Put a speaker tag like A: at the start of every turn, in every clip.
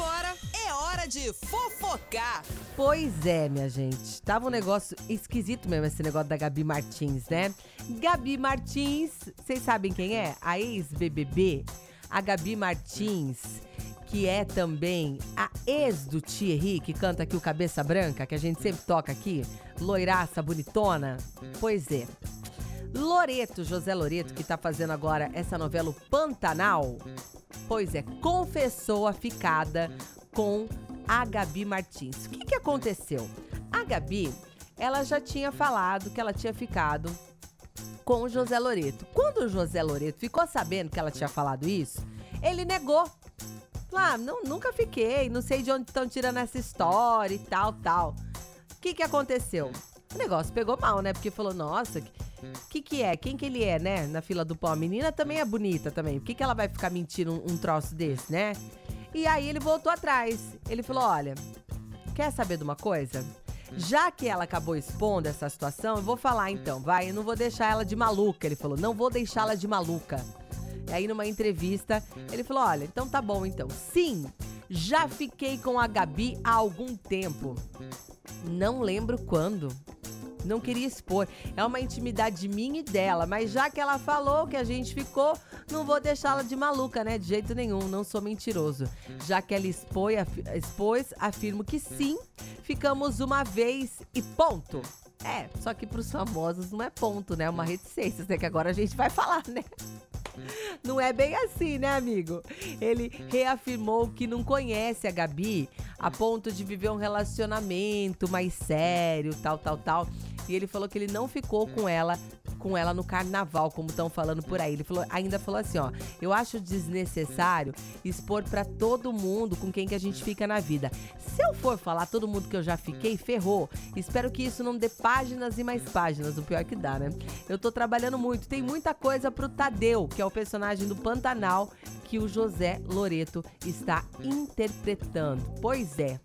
A: Agora é hora de fofocar.
B: Pois é, minha gente. Tava um negócio esquisito mesmo esse negócio da Gabi Martins, né? Gabi Martins, vocês sabem quem é? A ex-BBB. A Gabi Martins, que é também a ex do Thierry, que canta aqui o Cabeça Branca, que a gente sempre toca aqui. Loiraça, bonitona. Pois é. Loreto, José Loreto, que tá fazendo agora essa novela o Pantanal, pois é, confessou a ficada com a Gabi Martins. O que, que aconteceu? A Gabi, ela já tinha falado que ela tinha ficado com o José Loreto. Quando o José Loreto ficou sabendo que ela tinha falado isso, ele negou. Ah, não, nunca fiquei, não sei de onde estão tirando essa história e tal, tal. O que, que aconteceu? O negócio pegou mal, né? Porque falou, nossa, o que, que é? Quem que ele é, né? Na fila do pão. A menina também é bonita também. Por que, que ela vai ficar mentindo um, um troço desse, né? E aí ele voltou atrás. Ele falou: olha, quer saber de uma coisa? Já que ela acabou expondo essa situação, eu vou falar então, vai, eu não vou deixar ela de maluca. Ele falou: não vou deixá-la de maluca. E aí, numa entrevista, ele falou: olha, então tá bom então. Sim, já fiquei com a Gabi há algum tempo. Não lembro quando não queria expor. É uma intimidade minha e dela, mas já que ela falou que a gente ficou, não vou deixá-la de maluca, né? De jeito nenhum, não sou mentiroso. Já que ela expôs, expôs, afirmo que sim, ficamos uma vez e ponto. É, só que pros famosos não é ponto, né? É uma reticência, né? Que agora a gente vai falar, né? Não é bem assim, né, amigo? Ele reafirmou que não conhece a Gabi a ponto de viver um relacionamento mais sério, tal, tal, tal. E ele falou que ele não ficou com ela com ela no carnaval, como estão falando por aí. Ele falou, ainda falou assim, ó: "Eu acho desnecessário expor para todo mundo com quem que a gente fica na vida. Se eu for falar todo mundo que eu já fiquei, ferrou. Espero que isso não dê páginas e mais páginas, o pior que dá, né? Eu tô trabalhando muito, tem muita coisa pro Tadeu, que é o personagem do Pantanal que o José Loreto está interpretando. Pois é.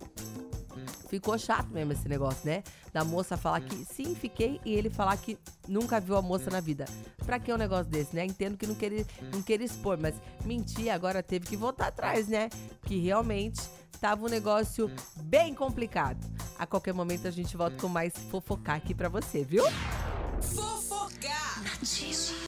B: Ficou chato mesmo esse negócio, né? Da moça falar que sim, fiquei, e ele falar que nunca viu a moça na vida. Pra que um negócio desse, né? Entendo que não queria, não queria expor, mas mentir agora teve que voltar atrás, né? Que realmente tava um negócio bem complicado. A qualquer momento a gente volta com mais fofocar aqui pra você, viu?
A: Fofocar!